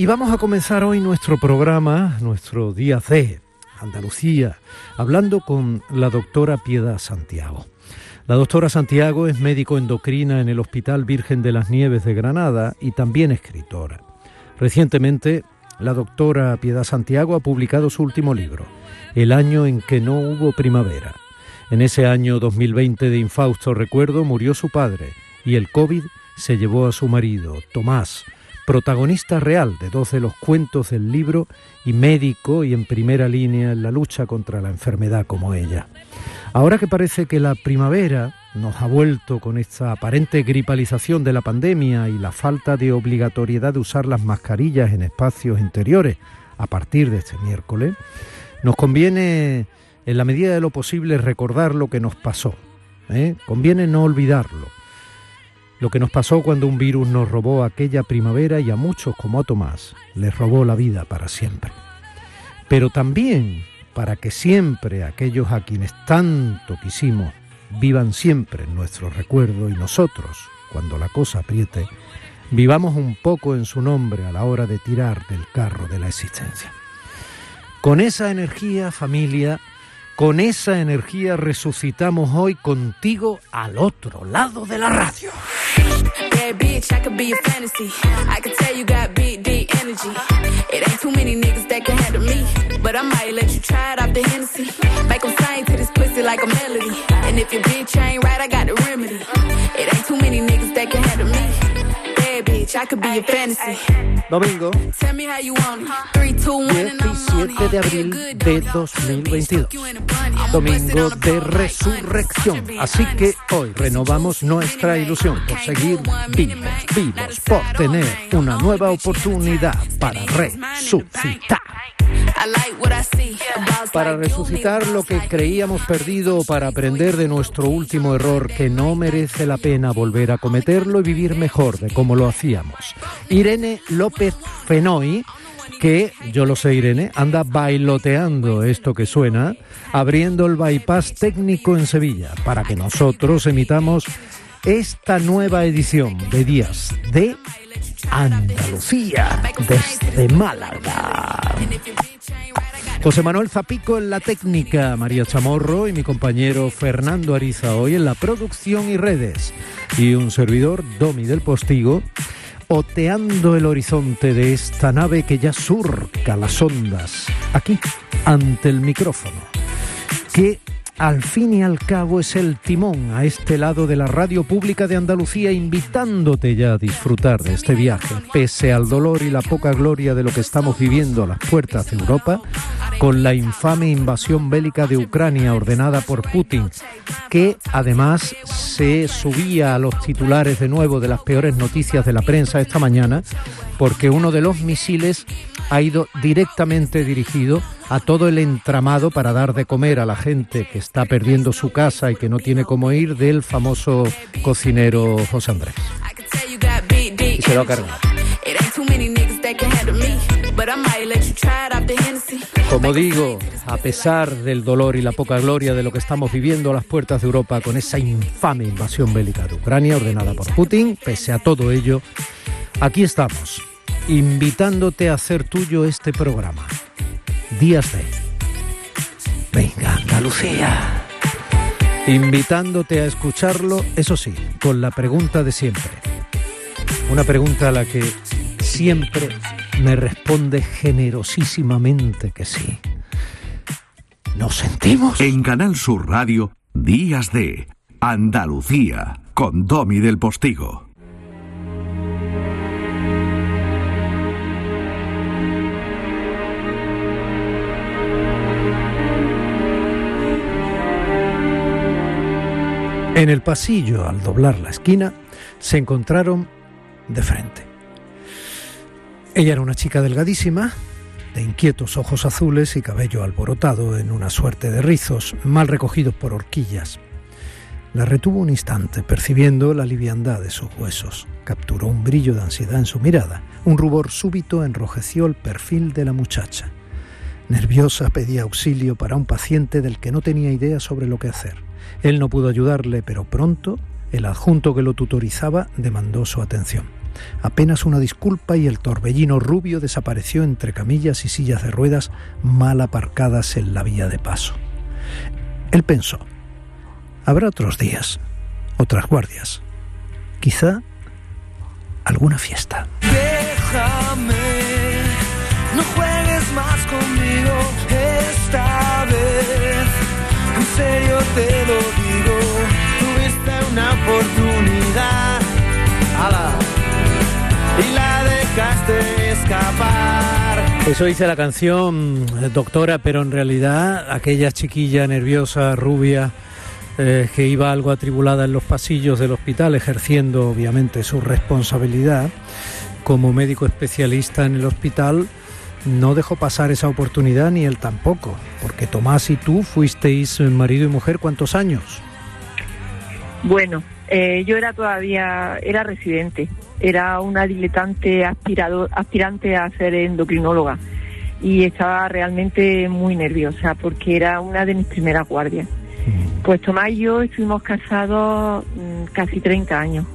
Y vamos a comenzar hoy nuestro programa, nuestro día C, Andalucía, hablando con la doctora Piedad Santiago. La doctora Santiago es médico endocrina en el Hospital Virgen de las Nieves de Granada y también escritora. Recientemente, la doctora Piedad Santiago ha publicado su último libro, El año en que no hubo primavera. En ese año 2020 de infausto recuerdo murió su padre y el COVID se llevó a su marido, Tomás, protagonista real de dos de los cuentos del libro y médico y en primera línea en la lucha contra la enfermedad como ella. Ahora que parece que la primavera nos ha vuelto con esta aparente gripalización de la pandemia y la falta de obligatoriedad de usar las mascarillas en espacios interiores a partir de este miércoles, nos conviene, en la medida de lo posible, recordar lo que nos pasó. ¿eh? Conviene no olvidarlo lo que nos pasó cuando un virus nos robó aquella primavera y a muchos como a Tomás les robó la vida para siempre. Pero también para que siempre aquellos a quienes tanto quisimos vivan siempre en nuestro recuerdo y nosotros, cuando la cosa apriete, vivamos un poco en su nombre a la hora de tirar del carro de la existencia. Con esa energía, familia, con esa energía resucitamos hoy contigo al otro lado de la radio. Like a melody. And if bitch ain't right, I got the remedy. It ain't too many niggas that can me. Domingo. 17 de abril de 2022. Domingo de resurrección. Así que hoy renovamos nuestra ilusión por seguir vivos, vivos, por tener una nueva oportunidad para resucitar. Para resucitar lo que creíamos perdido para aprender de nuestro último error que no merece la pena volver a cometerlo y vivir mejor de cómo lo hacíamos. Irene López Fenoy que, yo lo sé Irene, anda bailoteando esto que suena, abriendo el bypass técnico en Sevilla, para que nosotros emitamos esta nueva edición de Días de Andalucía desde Málaga. José Manuel Zapico en la técnica, María Chamorro y mi compañero Fernando Ariza hoy en la producción y redes. Y un servidor, Domi del Postigo, oteando el horizonte de esta nave que ya surca las ondas, aquí, ante el micrófono, que al fin y al cabo es el timón a este lado de la radio pública de Andalucía, invitándote ya a disfrutar de este viaje, pese al dolor y la poca gloria de lo que estamos viviendo a las puertas de Europa, con la infame invasión bélica de Ucrania ordenada por Putin, que además se subía a los titulares de nuevo de las peores noticias de la prensa esta mañana, porque uno de los misiles ha ido directamente dirigido a todo el entramado para dar de comer a la gente que está perdiendo su casa y que no tiene cómo ir del famoso cocinero José Andrés. Y se lo ha cargado. Como digo, a pesar del dolor y la poca gloria de lo que estamos viviendo a las puertas de Europa con esa infame invasión bélica de Ucrania ordenada por Putin, pese a todo ello, aquí estamos invitándote a hacer tuyo este programa. Días de... Venga, Andalucía. Invitándote a escucharlo, eso sí, con la pregunta de siempre. Una pregunta a la que siempre me responde generosísimamente que sí. ¿Nos sentimos? En Canal Sur Radio, Días de Andalucía, con Domi del Postigo. En el pasillo, al doblar la esquina, se encontraron de frente. Ella era una chica delgadísima, de inquietos ojos azules y cabello alborotado en una suerte de rizos mal recogidos por horquillas. La retuvo un instante, percibiendo la liviandad de sus huesos. Capturó un brillo de ansiedad en su mirada. Un rubor súbito enrojeció el perfil de la muchacha. Nerviosa pedía auxilio para un paciente del que no tenía idea sobre lo que hacer. Él no pudo ayudarle, pero pronto el adjunto que lo tutorizaba demandó su atención. Apenas una disculpa y el torbellino rubio desapareció entre camillas y sillas de ruedas mal aparcadas en la vía de paso. Él pensó, habrá otros días, otras guardias, quizá alguna fiesta. Déjame, no serio te lo digo, tuviste una oportunidad y la dejaste escapar. Eso dice la canción, eh, doctora, pero en realidad aquella chiquilla nerviosa, rubia, eh, que iba algo atribulada en los pasillos del hospital, ejerciendo obviamente su responsabilidad como médico especialista en el hospital, no dejó pasar esa oportunidad ni él tampoco, porque Tomás y tú fuisteis marido y mujer cuántos años. Bueno, eh, yo era todavía, era residente, era una diletante aspirador, aspirante a ser endocrinóloga y estaba realmente muy nerviosa porque era una de mis primeras guardias. Mm. Pues Tomás y yo estuvimos casados mm, casi 30 años,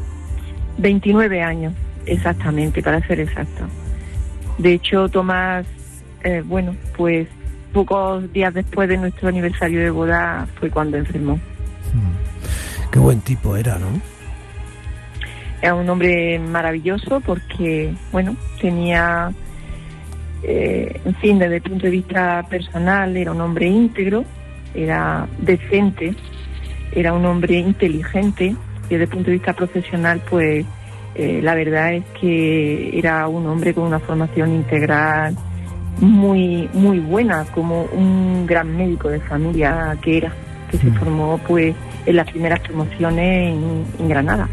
29 años exactamente, para ser exacto. De hecho, Tomás, eh, bueno, pues pocos días después de nuestro aniversario de boda fue cuando enfermó. Mm. Qué buen tipo era, ¿no? Era un hombre maravilloso porque, bueno, tenía, eh, en fin, desde el punto de vista personal, era un hombre íntegro, era decente, era un hombre inteligente y desde el punto de vista profesional, pues eh, la verdad es que era un hombre con una formación integral muy muy buena, como un gran médico de familia que era, que se mm. formó pues en las primeras promociones en, Granada.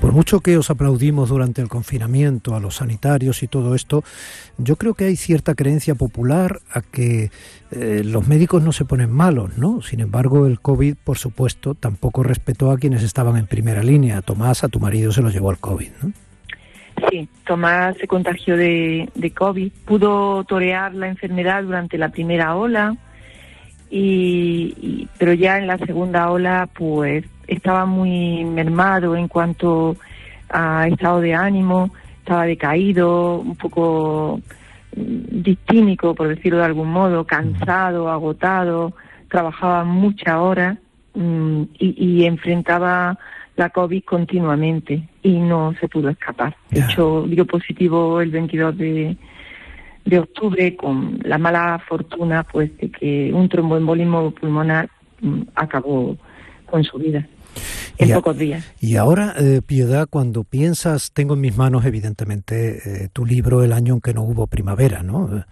Por mucho que os aplaudimos durante el confinamiento a los sanitarios y todo esto, yo creo que hay cierta creencia popular a que eh, los médicos no se ponen malos, ¿no? Sin embargo, el COVID, por supuesto, tampoco respetó a quienes estaban en primera línea. Tomás, a tu marido se lo llevó el COVID, ¿no? Sí, Tomás se contagió de, de COVID, pudo torear la enfermedad durante la primera ola, y, pero ya en la segunda ola pues estaba muy mermado en cuanto a estado de ánimo, estaba decaído, un poco mm, distímico, por decirlo de algún modo, cansado, agotado, trabajaba muchas horas mm, y, enfrentaba la COVID continuamente y no se pudo escapar. De hecho, dio positivo el 22 de, de octubre con la mala fortuna pues de que un tromboembolismo pulmonar mm, acabó con su vida en pocos días. Y ahora, eh, Piedad, cuando piensas, tengo en mis manos evidentemente eh, tu libro El año en que no hubo primavera, ¿no?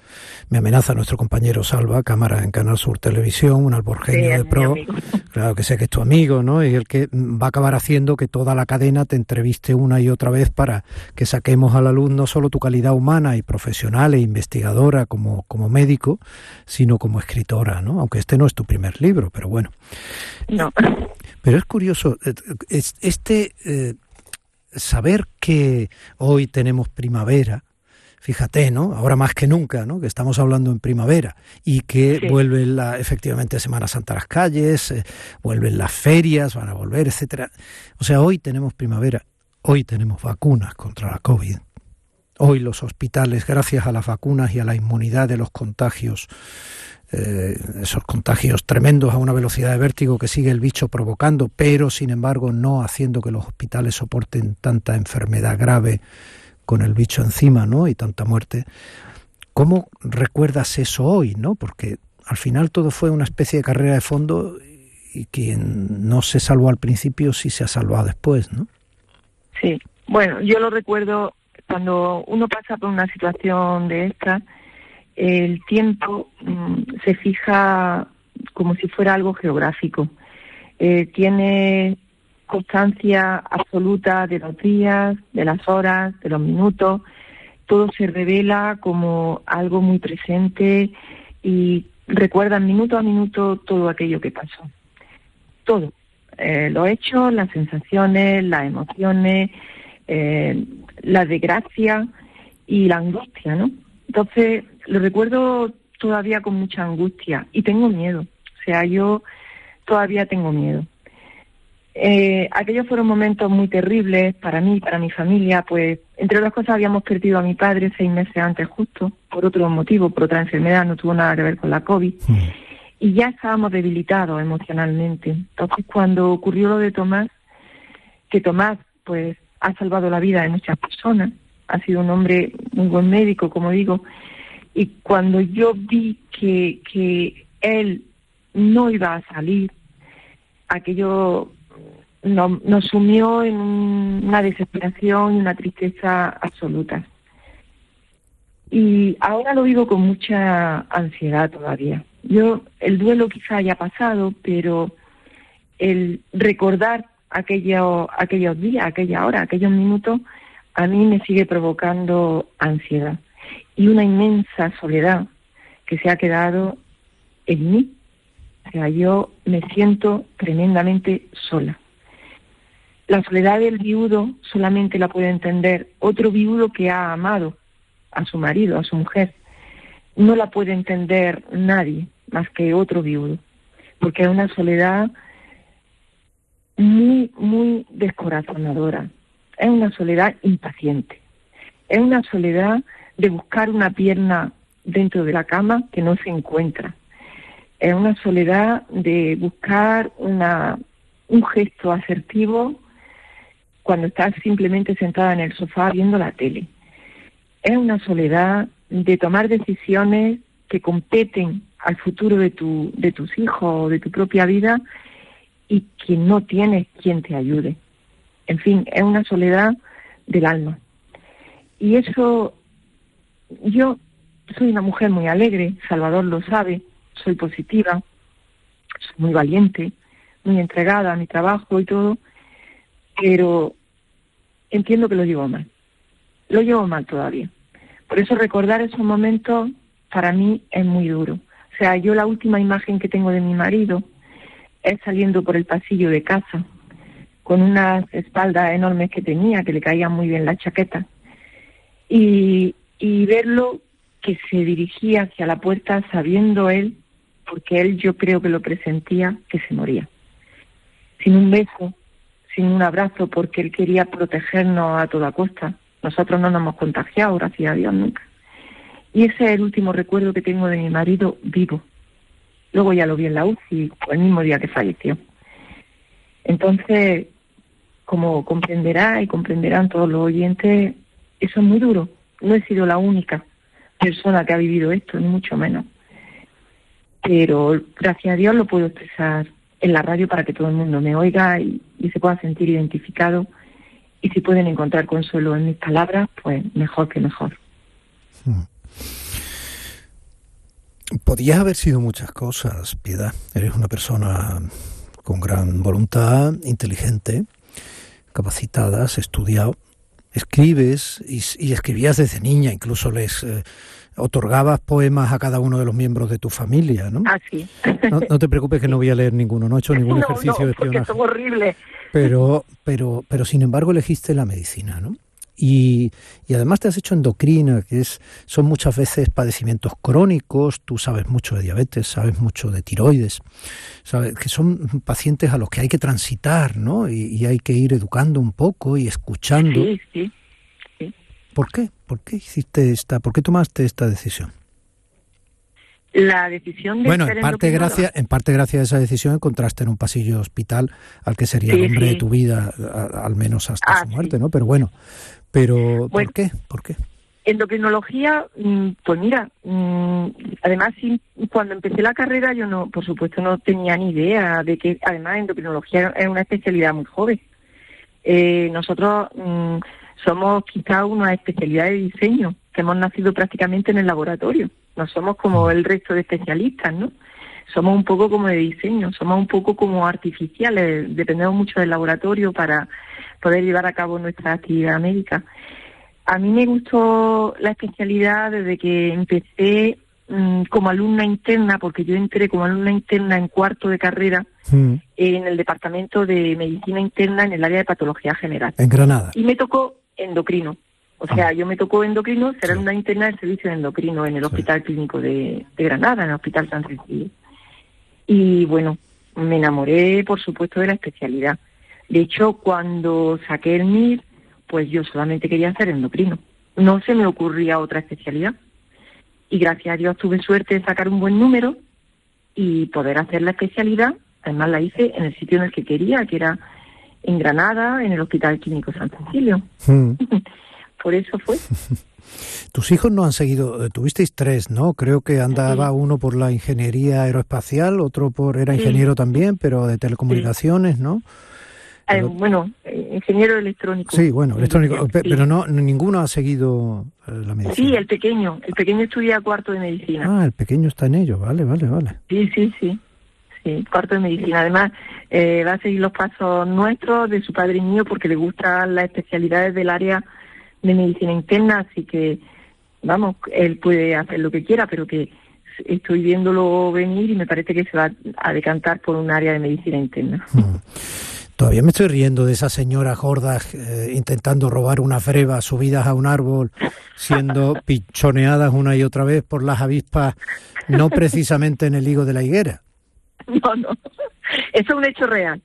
Me amenaza nuestro compañero Salva, cámara en Canal Sur Televisión, un alborgenio de pro, claro que sé que es tu amigo, ¿no? Y el que va a acabar haciendo que toda la cadena te entreviste una y otra vez para que saquemos a la luz no solo tu calidad humana y profesional e investigadora como, como médico, sino como escritora, ¿no? Aunque este no es tu primer libro, pero bueno. No. Pero es curioso, eh, este eh, saber que hoy tenemos primavera, fíjate, ¿no? Ahora más que nunca, ¿no? Que estamos hablando en primavera y que vuelven la, efectivamente Semana Santa a las calles, eh, vuelven las ferias, van a volver, etcétera. O sea, hoy tenemos primavera, hoy tenemos vacunas contra la COVID. Hoy los hospitales, gracias a las vacunas y a la inmunidad de los contagios, eh, esos contagios tremendos a una velocidad de vértigo que sigue el bicho provocando, pero sin embargo no haciendo que los hospitales soporten tanta enfermedad grave con el bicho encima, ¿no? Y tanta muerte. ¿Cómo recuerdas eso hoy, no? Porque al final todo fue una especie de carrera de fondo y quien no se salvó al principio sí se ha salvado después, ¿no? Sí. Bueno, yo lo recuerdo cuando uno pasa por una situación de esta, el tiempo mm, se fija como si fuera algo geográfico. Eh, tiene constancia absoluta de los días, de las horas, de los minutos. Todo se revela como algo muy presente y recuerda minuto a minuto todo aquello que pasó. Todo. Eh, los hechos, las sensaciones, las emociones, eh, la desgracia y la angustia, ¿no? Entonces, lo recuerdo todavía con mucha angustia y tengo miedo. O sea, yo todavía tengo miedo. Eh, aquellos fueron momentos muy terribles para mí, para mi familia, pues entre otras cosas habíamos perdido a mi padre seis meses antes justo, por otro motivo, por otra enfermedad, no tuvo nada que ver con la COVID, y ya estábamos debilitados emocionalmente. Entonces cuando ocurrió lo de Tomás, que Tomás pues ha salvado la vida de muchas personas, ha sido un hombre muy buen médico, como digo, y cuando yo vi que, que él no iba a salir, aquello no- nos sumió en un- una desesperación y una tristeza absoluta. Y ahora lo vivo con mucha ansiedad todavía. Yo, el duelo quizá haya pasado, pero el recordar aquello, aquellos días, aquella hora, aquellos minutos, a mí me sigue provocando ansiedad y una inmensa soledad que se ha quedado en mí. O sea, yo me siento tremendamente sola. La soledad del viudo solamente la puede entender otro viudo que ha amado a su marido, a su mujer. No la puede entender nadie más que otro viudo, porque es una soledad muy, muy descorazonadora. Es una soledad impaciente. Es una soledad de buscar una pierna dentro de la cama que no se encuentra. Es una soledad de buscar una, un gesto asertivo cuando estás simplemente sentada en el sofá viendo la tele. Es una soledad de tomar decisiones que competen al futuro de, tu, de tus hijos o de tu propia vida y que no tienes quien te ayude. En fin, es una soledad del alma. Y eso, yo soy una mujer muy alegre, Salvador lo sabe, soy positiva, soy muy valiente, muy entregada a mi trabajo y todo, pero entiendo que lo llevo mal. Lo llevo mal todavía. Por eso recordar esos momentos para mí es muy duro. O sea, yo la última imagen que tengo de mi marido es saliendo por el pasillo de casa con unas espaldas enormes que tenía, que le caían muy bien la chaqueta, y, y verlo que se dirigía hacia la puerta sabiendo él, porque él yo creo que lo presentía, que se moría. Sin un beso, sin un abrazo, porque él quería protegernos a toda costa. Nosotros no nos hemos contagiado, gracias a Dios, nunca. Y ese es el último recuerdo que tengo de mi marido vivo. Luego ya lo vi en la UCI, el mismo día que falleció. Entonces, como comprenderá y comprenderán todos los oyentes, eso es muy duro. No he sido la única persona que ha vivido esto, ni mucho menos. Pero gracias a Dios lo puedo expresar en la radio para que todo el mundo me oiga y, se pueda sentir identificado. Y si pueden encontrar consuelo en mis palabras, pues mejor que mejor. Podías haber sido muchas cosas, Piedad. Eres una persona con gran voluntad, inteligente, capacitada, has estudiado, escribes y, y escribías desde niña, incluso les eh, otorgabas poemas a cada uno de los miembros de tu familia, ¿no? Ah, sí. No, no te preocupes que no voy a leer ninguno, no he hecho ningún no, ejercicio no, de espionaje. son horribles. Pero, pero, pero sin embargo elegiste la medicina, ¿no? Y, y, además te has hecho endocrina, que es, son muchas veces padecimientos crónicos, tú sabes mucho de diabetes, sabes mucho de tiroides, sabes que son pacientes a los que hay que transitar, ¿no? Y, y hay que ir educando un poco y escuchando. Sí, sí, sí. ¿Por qué? ¿Por qué hiciste esta, por qué tomaste esta decisión? La decisión de bueno, en parte gracias, en parte gracias a esa decisión encontraste en un pasillo hospital al que sería Sí, el hombre sí. de tu vida, a- al menos hasta Ah, su sí. muerte, ¿no? Pero bueno, pero Bueno. ¿por qué? ¿Por qué? Endocrinología, mm, pues mira, mm, además cuando empecé la carrera yo no, por supuesto no tenía ni idea de que además endocrinología es una especialidad muy joven. Eh, nosotros mm, somos quizá una especialidad de diseño, que hemos nacido prácticamente en el laboratorio. No somos como el resto de especialistas, ¿no? Somos un poco como de diseño, somos un poco como artificiales, dependemos mucho del laboratorio para poder llevar a cabo nuestra actividad médica. A mí me gustó la especialidad desde que empecé mm, como alumna interna, porque yo entré como alumna interna en cuarto de carrera en el departamento de medicina interna en el área de patología general. En Granada. Y me tocó endocrino. O sea, yo me tocó endocrino, ser Sí. alumna interna del servicio de endocrino en el Sí. Hospital Clínico de, de Granada, en el Hospital San Cecilia. Y bueno, me enamoré, por supuesto, de la especialidad. De hecho, cuando saqué el MIR, pues yo solamente quería hacer endocrino. No se me ocurría otra especialidad. Y gracias a Dios tuve suerte de sacar un buen número y poder hacer la especialidad. Además la hice en el sitio en el que quería, que era en Granada, en el Hospital Químico San Cecilio. Mm. Por eso fue. Tus hijos no han seguido, eh, tuvisteis tres, ¿no? Creo que andaba uno por la ingeniería aeroespacial, otro por era Sí. ingeniero también, pero de telecomunicaciones, ¿no? Eh, Pero- bueno, eh, ingeniero electrónico. Sí, bueno, electrónico, pero no ninguno ha seguido eh, la medicina. Sí, el pequeño. El pequeño estudia cuarto de medicina. Ah, el pequeño está en ello, vale, vale, vale. Sí, sí, sí. Sí, cuarto de medicina. Además, eh, va a seguir los pasos nuestros, de su padre y mío, porque le gustan las especialidades del área de medicina interna, así que, vamos, él puede hacer lo que quiera, pero que estoy viéndolo venir y me parece que se va a decantar por un área de medicina interna. Mm. Todavía me estoy riendo de esas señoras gordas eh, intentando robar unas brevas subidas a un árbol, siendo pichoneadas una y otra vez por las avispas, no precisamente en el higo de la higuera. No, no. Eso es un hecho real.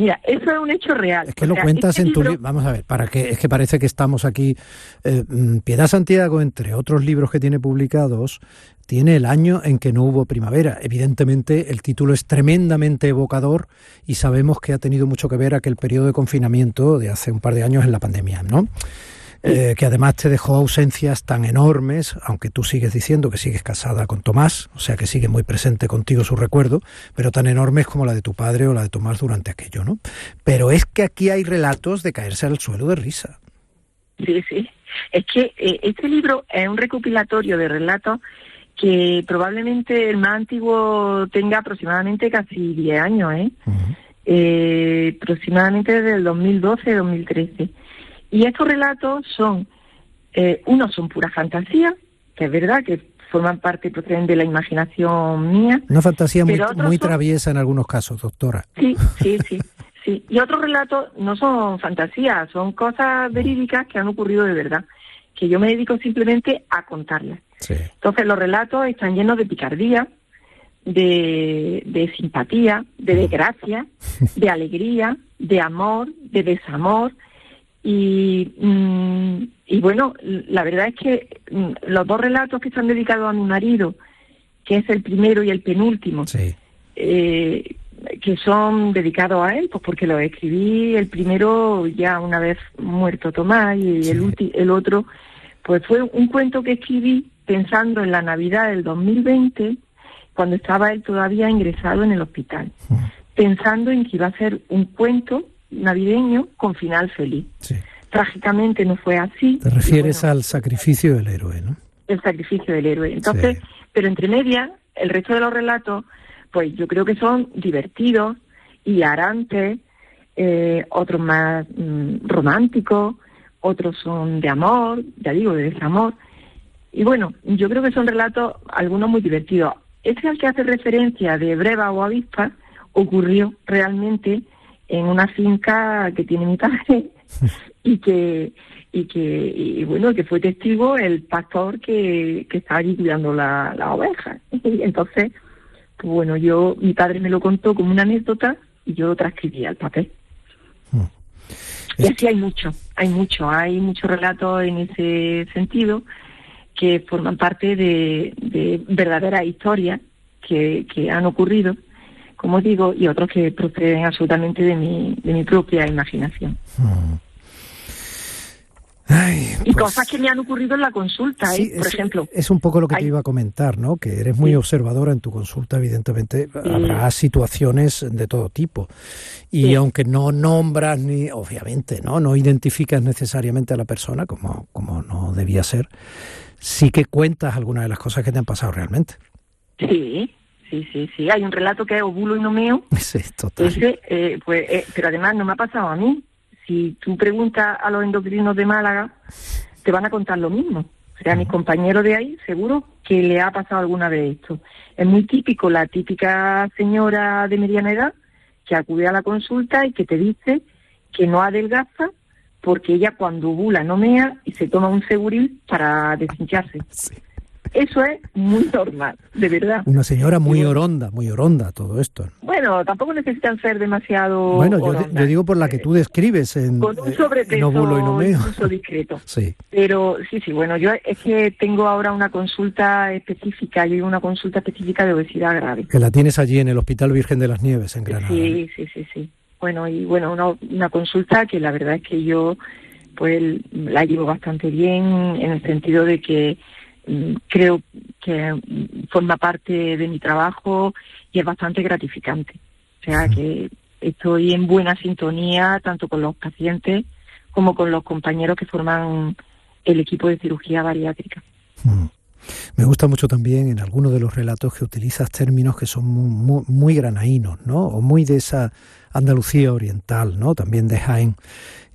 Mira, eso es un hecho real. Es que O lo sea, cuentas este en tu libro- libro. Vamos a ver, para que es que parece que estamos aquí. eh, mm, Piedad Santiago, entre otros libros que tiene publicados, tiene el año en que no hubo primavera. Evidentemente, el título es tremendamente evocador y sabemos que ha tenido mucho que ver aquel periodo de confinamiento de hace un par de años en la pandemia, ¿no? Eh, que además te dejó ausencias tan enormes, aunque tú sigues diciendo que sigues casada con Tomás, o sea que sigue muy presente contigo su recuerdo, pero tan enormes como la de tu padre o la de Tomás durante aquello, ¿no? Pero es que aquí hay relatos de caerse al suelo de risa. Sí, sí. Es que eh, este libro es un recopilatorio de relatos que probablemente el más antiguo tenga aproximadamente casi 10 años, ¿eh? Ujú. eh, aproximadamente desde el 2012-2013. Y estos relatos son, eh, unos son pura fantasía, que es verdad que forman parte, proceden de la imaginación mía. Una fantasía muy, muy son- traviesa en algunos casos, doctora. Sí, sí, sí, sí. Y otros relatos no son fantasías, son cosas verídicas que han ocurrido de verdad, que yo me dedico simplemente a contarlas. Sí. Entonces los relatos están llenos de picardía, de, de simpatía, de desgracia, de alegría, de amor, de desamor. Y, mm, y bueno, la verdad es que mm, los dos relatos que están dedicados a mi marido, que es el primero y el penúltimo, Sí. eh, que son dedicados a él, pues porque lo escribí el primero ya una vez muerto Tomás y Sí. el, ulti- el otro, pues fue un cuento que escribí pensando en la Navidad del 2020, cuando estaba él todavía ingresado en el hospital, Ujú. pensando en que iba a ser un cuento navideño con final feliz. Sí. Trágicamente no fue así. Te y refieres bueno, al sacrificio del héroe, ¿no? el sacrificio del héroe. Entonces, Sí. pero entre medias, el resto de los relatos, pues yo creo que son divertidos, hilarantes, eh, otros más mm, románticos, otros son de amor, ya digo, de desamor. Y bueno, yo creo que son relatos, algunos muy divertidos. Este al que hace referencia de Breva o Avispa ocurrió realmente en una finca que tiene mi padre y que y que y bueno que fue testigo el pastor que, que estaba allí cuidando la, la oveja. Y entonces pues bueno yo mi padre me lo contó como una anécdota y yo lo transcribí al papel. Mm. y así hay mucho hay mucho hay muchos relatos en ese sentido que forman parte de, de verdaderas historias que, que han ocurrido como digo y otros que proceden absolutamente de mi de mi propia imaginación Mm. Ay, y pues- cosas que me han ocurrido en la consulta, Sí, ¿eh? por es, ejemplo. Es un poco lo que te iba a comentar, ¿no? Que eres muy Sí. observadora en tu consulta, evidentemente. Habrá situaciones de todo tipo. Y Sí. aunque no nombras ni, obviamente, ¿no? No identificas necesariamente a la persona, como, como no debía ser, sí que cuentas algunas de las cosas que te han pasado realmente. Sí, sí, sí, sí. Hay un relato que es ovulo y no meo. Sí, total. Ese, eh, pues, eh, pero además no me ha pasado a mí. Si tú preguntas a los endocrinos de Málaga, te van a contar lo mismo. O sea, a mis compañeros de ahí, seguro que le ha pasado alguna vez esto. Es muy típico, la típica señora de mediana edad que acude a la consulta y que te dice que no adelgaza porque ella cuando ovula no mea y se toma un seguril para deshincharse. Sí. Eso es muy normal, de verdad. Una señora muy oronda, muy oronda todo esto. Bueno, tampoco necesitan ser demasiado. Bueno, yo, digo por la que tú describes en, Con un eh, sobrepeso en y incluso discreto. Sí. Pero sí, sí, bueno, yo es que tengo ahora una consulta específica, yo una consulta específica de obesidad grave. Que la tienes allí en el Hospital Virgen de las Nieves, en Granada. Sí, sí, sí, sí. Bueno, y bueno, una, una consulta que la verdad es que yo pues la llevo bastante bien en el sentido de que creo que forma parte de mi trabajo y es bastante gratificante. O sea que estoy en buena sintonía tanto con los pacientes como con los compañeros que forman el equipo de cirugía bariátrica. Mm. Me gusta mucho también en algunos de los relatos que utilizas términos que son muy, muy, muy granaínos, ¿no? O muy de esa Andalucía oriental, ¿no? También de Jaén.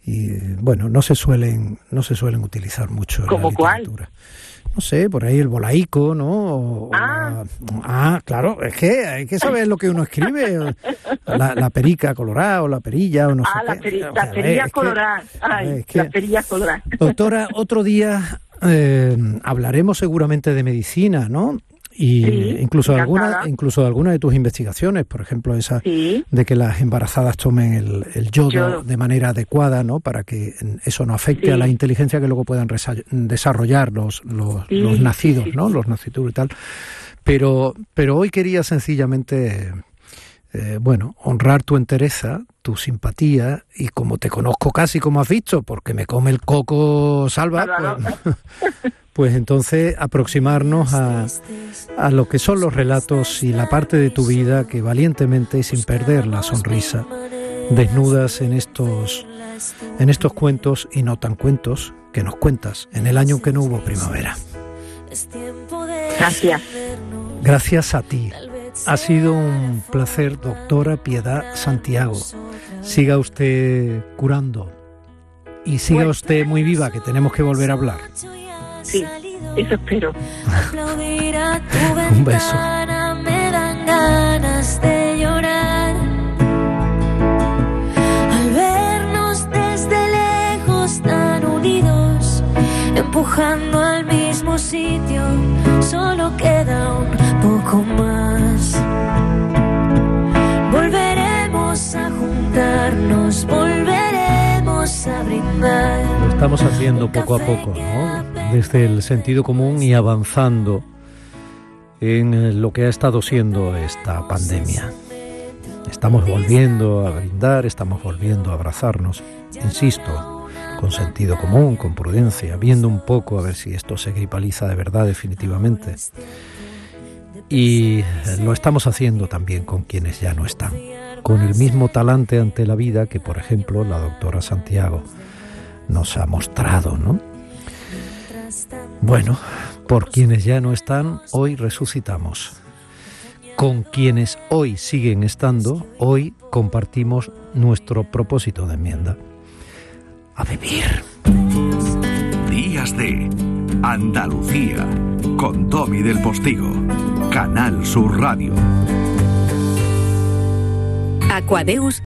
Y bueno, no se suelen, no se suelen utilizar mucho en ¿Cómo la cuál? No sé, por ahí el bolaico, ¿no? O- Ah. la- ah, claro, es que hay que saber lo que uno escribe. La, la perica colorada o la perilla o no ah, sé las qué. peri- O sea, las perillas es que- coloradas. Ay, es que- las perillas coloradas. Doctora, otro día eh, hablaremos seguramente de medicina, ¿no? Y Sí, incluso alguna, incluso de alguna de tus investigaciones, por ejemplo, esa Sí, de que las embarazadas tomen el, el yodo, Yodo. de manera adecuada, ¿no? Para que eso no afecte Sí. a la inteligencia que luego puedan desarrollar los, los, nacidos, ¿no? Los nacidos y tal. Pero, pero hoy quería sencillamente, eh, bueno, honrar tu entereza, tu simpatía y como te conozco casi como has visto, porque me come el coco salva, Salvador. pues, pues entonces aproximarnos a, a lo que son los relatos y la parte de tu vida que valientemente y sin perder la sonrisa desnudas en estos en estos cuentos y no tan cuentos que nos cuentas en el año que no hubo primavera. gracias. Gracias a ti. Ha sido un placer, doctora Piedad Santiago. Siga usted curando y siga usted muy viva, que tenemos que volver a hablar. Sí, eso espero. Un beso. me dan ganas de llorar. Al vernos desde lejos tan unidos, empujando al mismo sitio, solo queda un poco más. Volveremos a juntarnos, volveremos a brindar. Lo estamos haciendo poco a poco, ¿no? Desde el sentido común y avanzando en eh, lo que ha estado siendo esta pandemia. Estamos volviendo a brindar, estamos volviendo a abrazarnos, insisto, con sentido común, con prudencia, viendo un poco a ver si esto se gripaliza de verdad definitivamente. Y eh, lo estamos haciendo también con quienes ya no están, con el mismo talante ante la vida que, por ejemplo, la doctora Santiago nos ha mostrado, ¿no? Bueno, por quienes ya no están, hoy resucitamos. Con quienes hoy siguen estando, hoy compartimos nuestro propósito de enmienda. A vivir. Días de Andalucía con Domi del Postigo, Canal Sur Radio. Aquadeus